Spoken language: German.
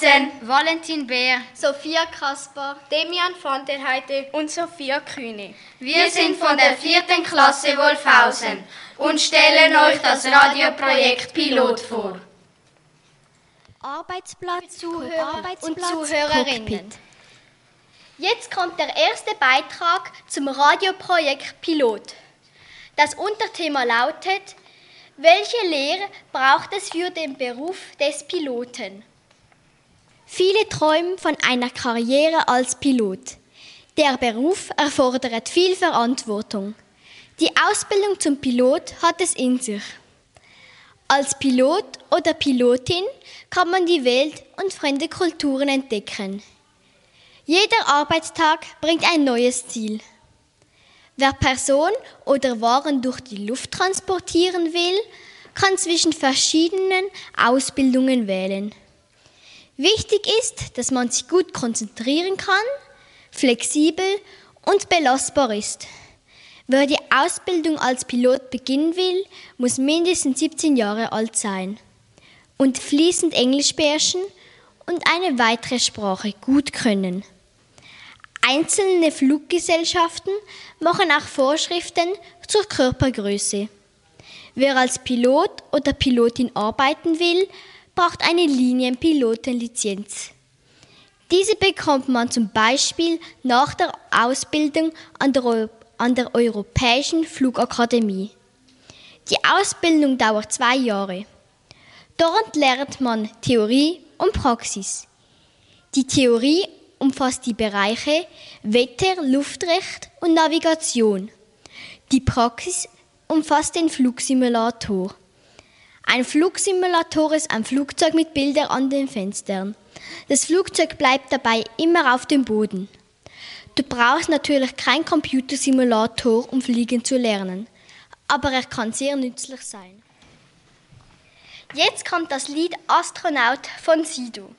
Eisen, Valentin Bär, Sophia Kasper, Demian van der Heide und Sophia Kühne. Wir sind von der vierten Klasse Wolfhausen und stellen euch das Radioprojekt Pilot vor. Arbeitsplatz, Zuhörer Arbeitsplatz, und Zuhörerinnen. Cockpit. Jetzt kommt der erste Beitrag zum Radioprojekt Pilot. Das Unterthema lautet, welche Lehre braucht es für den Beruf des Piloten? Viele träumen von einer Karriere als Pilot. Der Beruf erfordert viel Verantwortung. Die Ausbildung zum Pilot hat es in sich. Als Pilot oder Pilotin kann man die Welt und fremde Kulturen entdecken. Jeder Arbeitstag bringt ein neues Ziel. Wer Person oder Waren durch die Luft transportieren will, kann zwischen verschiedenen Ausbildungen wählen. Wichtig ist, dass man sich gut konzentrieren kann, flexibel und belastbar ist. Wer die Ausbildung als Pilot beginnen will, muss mindestens 17 Jahre alt sein und fließend Englisch beherrschen und eine weitere Sprache gut können. Einzelne Fluggesellschaften machen auch Vorschriften zur Körpergröße. Wer als Pilot oder Pilotin arbeiten will, braucht eine Linienpilotenlizenz. Diese bekommt man zum Beispiel nach der Ausbildung an der, an der Europäischen Flugakademie. Die Ausbildung dauert zwei Jahre. Dort lernt man Theorie und Praxis. Die Theorie umfasst die Bereiche Wetter, Luftrecht und Navigation. Die Praxis umfasst den Flugsimulator. Ein Flugsimulator ist ein Flugzeug mit Bildern an den Fenstern. Das Flugzeug bleibt dabei immer auf dem Boden. Du brauchst natürlich keinen Computersimulator, um fliegen zu lernen, aber er kann sehr nützlich sein. Jetzt kommt das Lied Astronaut von Sido.